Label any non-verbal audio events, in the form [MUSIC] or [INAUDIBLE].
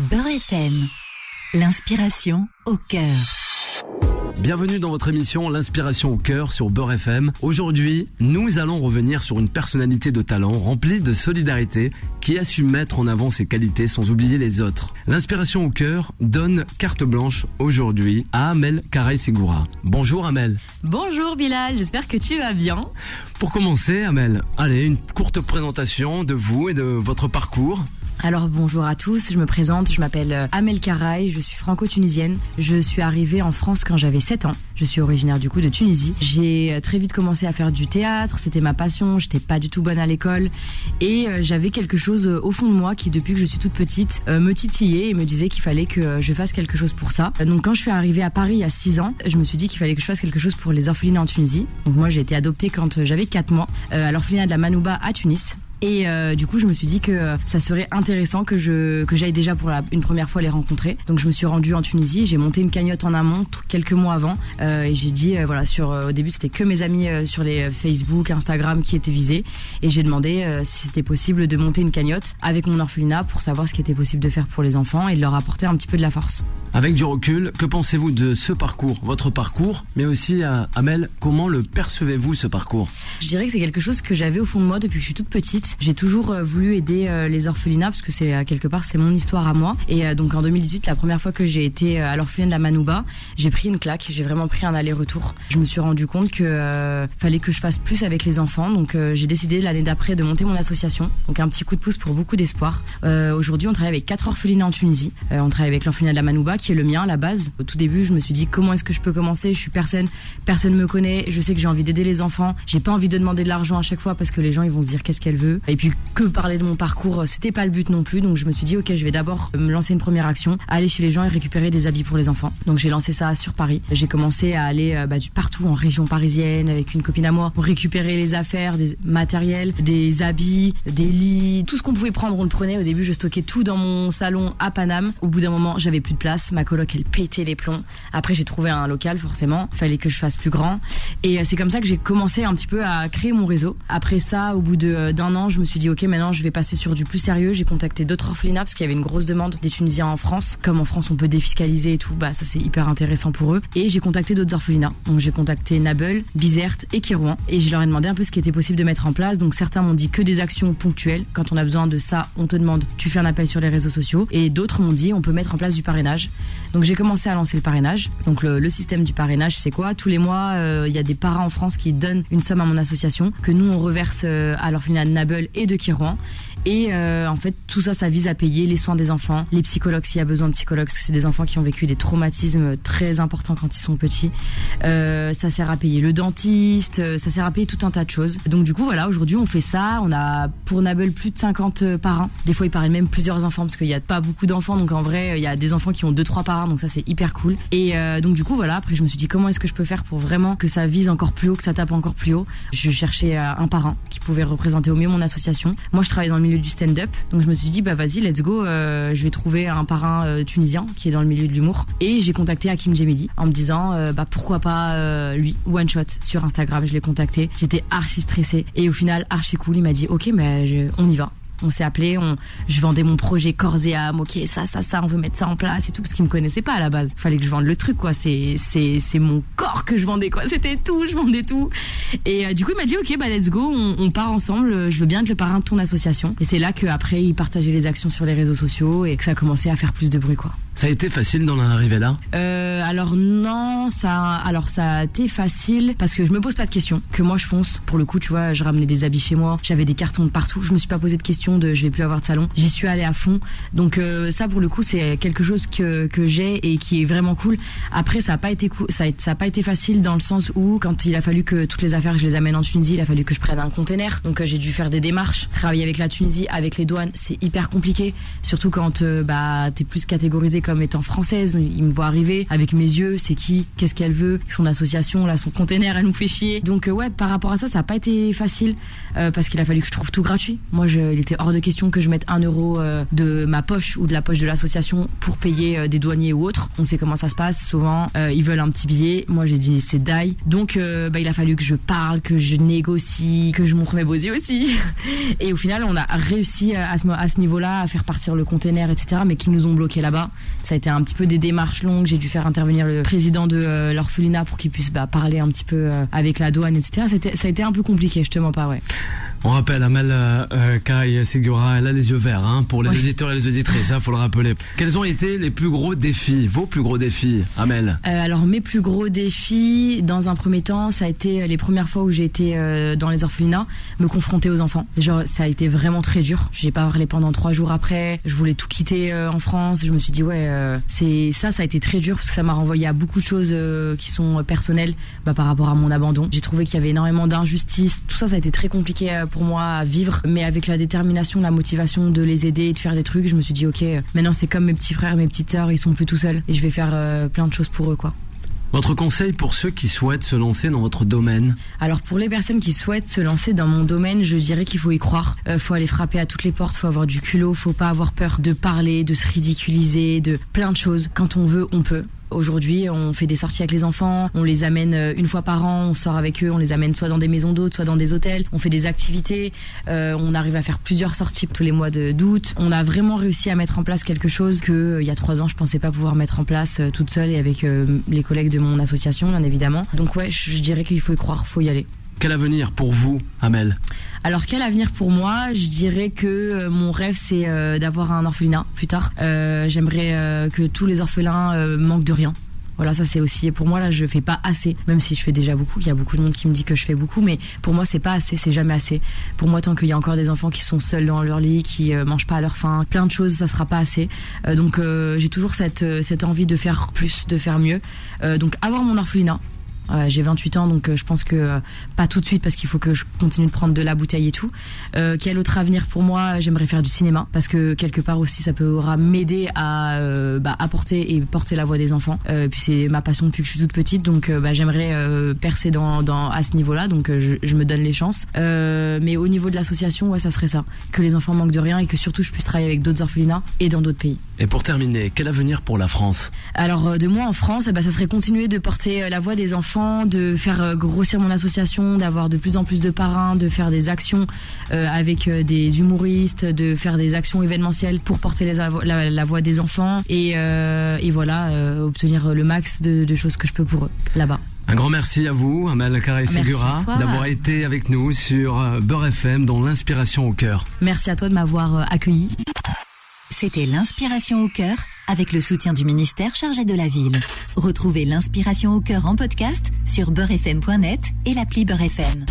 Beurre FM. L'inspiration au cœur. Bienvenue dans votre émission L'inspiration au cœur sur Beurre FM. Aujourd'hui, nous allons revenir sur une personnalité de talent remplie de solidarité qui a su mettre en avant ses qualités sans oublier les autres. L'inspiration au cœur donne carte blanche aujourd'hui à Amel Karay Segura. Bonjour Amel. Bonjour Bilal, j'espère que tu vas bien. Pour commencer, Amel, allez, une courte présentation de vous et de votre parcours. Alors bonjour à tous, je me présente, je m'appelle euh, Amel Karaï, je suis franco-tunisienne. Je suis arrivée en France quand j'avais 7 ans. Je suis originaire du coup de Tunisie. J'ai euh, très vite commencé à faire du théâtre, c'était ma passion, j'étais pas du tout bonne à l'école et euh, j'avais quelque chose au fond de moi qui depuis que je suis toute petite me titillait et me disait qu'il fallait que je fasse quelque chose pour ça. Donc quand je suis arrivée à Paris a 6 ans, je me suis dit qu'il fallait que je fasse quelque chose pour les orphelinats en Tunisie. Donc moi j'ai été adoptée quand j'avais 4 mois à l'orphelinat de la Manouba à Tunis. Et euh, du coup, je me suis dit que euh, ça serait intéressant que je que j'aille déjà pour la, une première fois les rencontrer. Donc, je me suis rendue en Tunisie. J'ai monté une cagnotte en amont quelques mois avant, euh, et j'ai dit voilà sur au début c'était que mes amis sur les Facebook, Instagram qui étaient visés, et j'ai demandé si c'était possible de monter une cagnotte avec mon orphelinat pour savoir ce qui était possible de faire pour les enfants et de leur apporter un petit peu de la force. Avec du recul, que pensez-vous de ce parcours, votre parcours, mais aussi Amel, comment le percevez-vous ce parcours? Je dirais que c'est quelque chose que j'avais au fond de moi depuis que je suis toute petite. J'ai toujours euh, voulu aider euh, les orphelinats parce que c'est euh, quelque part c'est mon histoire à moi. Et donc en 2018, la première fois que j'ai été à l'orphelinat de la Manouba, j'ai pris une claque. J'ai vraiment pris un aller-retour. Je me suis rendu compte que fallait que je fasse plus avec les enfants. Donc j'ai décidé l'année d'après de monter mon association. Donc un petit coup de pouce pour beaucoup d'espoir. Aujourd'hui, on travaille avec quatre orphelinats en Tunisie. on travaille avec l'orphelinat de la Manouba qui est le mien à la base. Au tout début, je me suis dit comment est-ce que je peux commencer? Je suis personne, personne me connaît. Je sais que j'ai envie d'aider les enfants. J'ai pas envie de demander de l'argent à chaque fois parce que les gens ils vont se dire qu'est-ce qu'elle veut? Et puis que parler de mon parcours, c'était pas le but non plus. Donc je me suis dit ok, je vais d'abord me lancer une première action, aller chez les gens et récupérer des habits pour les enfants. Donc j'ai lancé ça sur Paris. J'ai commencé à aller euh, bah, du partout en région parisienne avec une copine à moi pour récupérer les affaires, des matériels, des habits, des lits, tout ce qu'on pouvait prendre, on le prenait. Au début, je stockais tout dans mon salon à Paname. Au bout d'un moment, j'avais plus de place. Ma coloc, elle pétait les plombs. Après, j'ai trouvé un local, forcément. Fallait que je fasse plus grand. Et euh, c'est comme ça que j'ai commencé un petit peu à créer mon réseau. Après ça, au bout euh, d'un an, je me suis dit, ok, maintenant je vais passer sur du plus sérieux. J'ai contacté d'autres orphelinats parce qu'il y avait une grosse demande des Tunisiens en France. Comme en France on peut défiscaliser et tout, bah ça c'est hyper intéressant pour eux. Et j'ai contacté d'autres orphelinats. Donc j'ai contacté Nabel, Bizerte et Kirouan. Et je leur ai demandé un peu ce qui était possible de mettre en place. Donc certains m'ont dit que des actions ponctuelles. Quand on a besoin de ça, on te demande, tu fais un appel sur les réseaux sociaux. Et d'autres m'ont dit, on peut mettre en place du parrainage. Donc j'ai commencé à lancer le parrainage. Donc le, système du parrainage, c'est quoi? Tous les mois, euh, il y a des parents en France qui donnent une somme à mon association que nous on reverse euh, à l'orphelinat Nabel et de Kirouan. Et euh, en fait, tout ça, ça vise à payer les soins des enfants, les psychologues s'il y a besoin de psychologues, parce que c'est des enfants qui ont vécu des traumatismes très importants quand ils sont petits. Euh, ça sert à payer le dentiste, euh, ça sert à payer tout un tas de choses. Donc du coup, voilà, aujourd'hui, on fait ça. On a pour Nabel plus de 50 parrains. Des fois, ils parrainent même plusieurs enfants, parce qu'il n'y a pas beaucoup d'enfants. Donc en vrai, il y a des enfants qui ont deux trois parrains, donc ça c'est hyper cool. Et donc du coup, voilà. Après, je me suis dit comment est-ce que je peux faire pour vraiment que ça vise encore plus haut, que ça tape encore plus haut? Je cherchais un parrain qui pouvait représenter au mieux mon association. Moi, je travaille dans le milieu du stand-up. Donc je me suis dit bah vas-y, let's go, euh, je vais trouver un parrain euh, tunisien qui est dans le milieu de l'humour et j'ai contacté Hakim Djemili en me disant euh, bah pourquoi pas lui one shot sur Instagram, je l'ai contacté. J'étais archi stressée et au final archi cool, il m'a dit OK mais on y va. On s'est appelé, on, je vendais mon projet corps et âme. Ok, ça, ça, ça, on veut mettre ça en place et tout, parce qu'il me connaissait pas à la base. Fallait que je vende le truc, quoi. C'est, c'est, c'est mon corps que je vendais, quoi. C'était tout, je vendais tout. Et euh, du coup, il m'a dit, ok, bah let's go, on, on, part ensemble. Je veux bien être le parrain de ton association. Et c'est là qu'après, il partageait les actions sur les réseaux sociaux et que ça a commencé à faire plus de bruit, quoi. Ça a été facile d'en arriver là? Euh, Alors non, ça, alors ça a été facile parce que je me pose pas de questions. Que moi je fonce. Pour le coup, tu vois, je ramenais des habits chez moi, j'avais des cartons de partout. Je me suis pas posé de questions de je vais plus avoir de salon. J'y suis allée à fond. Donc euh, ça, pour le coup, c'est quelque chose que que j'ai et qui est vraiment cool. Après, ça a pas été ça a, a pas été facile dans le sens où quand il a fallu que toutes les affaires je les amène en Tunisie, il a fallu que je prenne un container. Donc euh, j'ai dû faire des démarches, travailler avec la Tunisie, avec les douanes, c'est hyper compliqué. Surtout quand euh, bah t'es plus catégorisé comme étant française. Il me voit arriver avec mes yeux, c'est qui, qu'est-ce qu'elle veut, son association, là, son container, elle nous fait chier. Donc euh, ouais, par rapport à ça, ça n'a pas été facile parce qu'il a fallu que je trouve tout gratuit. Moi, il était hors de question que je mette un euro de ma poche ou de la poche de l'association pour payer des douaniers ou autres. On sait comment ça se passe. Souvent, ils veulent un petit billet. Moi, j'ai dit c'est die. Donc, bah, il a fallu que je parle, que je négocie, que je montre mes beaux yeux aussi. [LAUGHS] Et au final, on a réussi à ce, niveau-là à faire partir le container, etc. Mais qui nous ont bloqués là-bas. Ça a été un petit peu des démarches longues. J'ai dû faire intervenir le président de euh, l'orphelinat pour qu'il puisse bah, parler un petit peu euh, avec la douane, etc. Ça a été un peu compliqué, je te mens pas, ouais. On rappelle, Amel euh, euh Segura, elle a les yeux verts hein, pour les auditeurs et les auditrices, ça faut le rappeler. Quels ont été les plus gros défis, vos plus gros défis, Amel? Euh, Alors mes plus gros défis, dans un premier temps, ça a été les premières fois où j'ai été euh, dans les orphelinats, me confronter aux enfants. Genre, ça a été vraiment très dur. J'ai pas parlé pendant trois jours après. Je voulais tout quitter euh, en France. Je me suis dit ouais, c'est ça, ça a été très dur parce que ça m'a renvoyé à beaucoup de choses qui sont personnelles bah, par rapport à mon abandon. J'ai trouvé qu'il y avait énormément d'injustice. Tout ça, ça a été très compliqué pour moi à vivre, mais avec la détermination, la motivation de les aider et de faire des trucs, je me suis dit ok, maintenant c'est comme mes petits frères, mes petites sœurs, ils sont plus tout seuls et je vais faire euh, plein de choses pour eux quoi. Votre conseil pour ceux qui souhaitent se lancer dans votre domaine Alors pour les personnes qui souhaitent se lancer dans mon domaine, je dirais qu'il faut y croire. Euh, faut aller frapper à toutes les portes, faut avoir du culot, faut pas avoir peur de parler, de se ridiculiser, de plein de choses. Quand on veut, on peut. Aujourd'hui, on fait des sorties avec les enfants, on les amène euh, une fois par an, on sort avec eux, on les amène soit dans des maisons d'hôtes, soit dans des hôtels, on fait des activités, euh, on arrive à faire plusieurs sorties tous les mois d'août. On a vraiment réussi à mettre en place quelque chose que euh, il y a trois ans je pensais pas pouvoir mettre en place toute seule et avec les collègues de mon association, bien évidemment. Donc ouais, je dirais qu'il faut y croire, faut y aller. Quel avenir pour vous, Amel alors quel avenir pour moi? Je dirais que euh, mon rêve c'est euh, d'avoir un orphelinat plus tard. Euh, j'aimerais que tous les orphelins manquent de rien. Voilà, ça c'est aussi pour moi là, je fais pas assez, même si je fais déjà beaucoup. Il y a beaucoup de monde qui me dit que je fais beaucoup, mais pour moi c'est pas assez, c'est jamais assez. Pour moi, tant qu'il y a encore des enfants qui sont seuls dans leur lit, qui mangent pas à leur faim, plein de choses, ça sera pas assez. donc j'ai toujours cette cette envie de faire plus, de faire mieux. donc avoir mon orphelinat, j'ai 28 ans, donc euh, je pense que euh, pas tout de suite parce qu'il faut que je continue de prendre de la bouteille et tout. Euh, quel autre avenir pour moi? J'aimerais faire du cinéma parce que quelque part aussi ça pourra m'aider à bah, apporter et porter la voix des enfants. Puis c'est ma passion depuis que je suis toute petite, donc bah, j'aimerais percer dans, dans, à ce niveau-là, donc je, je, me donne les chances. mais au niveau de l'association, ouais, ça serait ça, que les enfants manquent de rien et que surtout je puisse travailler avec d'autres orphelinats et dans d'autres pays. Et pour terminer, quel avenir pour la France? Alors de moi en France, eh ben, ça serait continuer de porter la voix des enfants de faire euh, grossir mon association, d'avoir de plus en plus de parrains, de faire des actions euh, avec euh, des humoristes, de faire des actions événementielles pour porter les la, voix des enfants et, et voilà, obtenir le max de, de choses que je peux pour eux là-bas. Un grand merci à vous, Amel Carré Segura, d'avoir été avec nous sur Beurre FM dans l'inspiration au cœur. Merci à toi de m'avoir accueilli. C'était l'inspiration au cœur avec le soutien du ministère chargé de la ville. Retrouvez l'inspiration au cœur en podcast sur beurrefm.net et l'appli Beurrefm.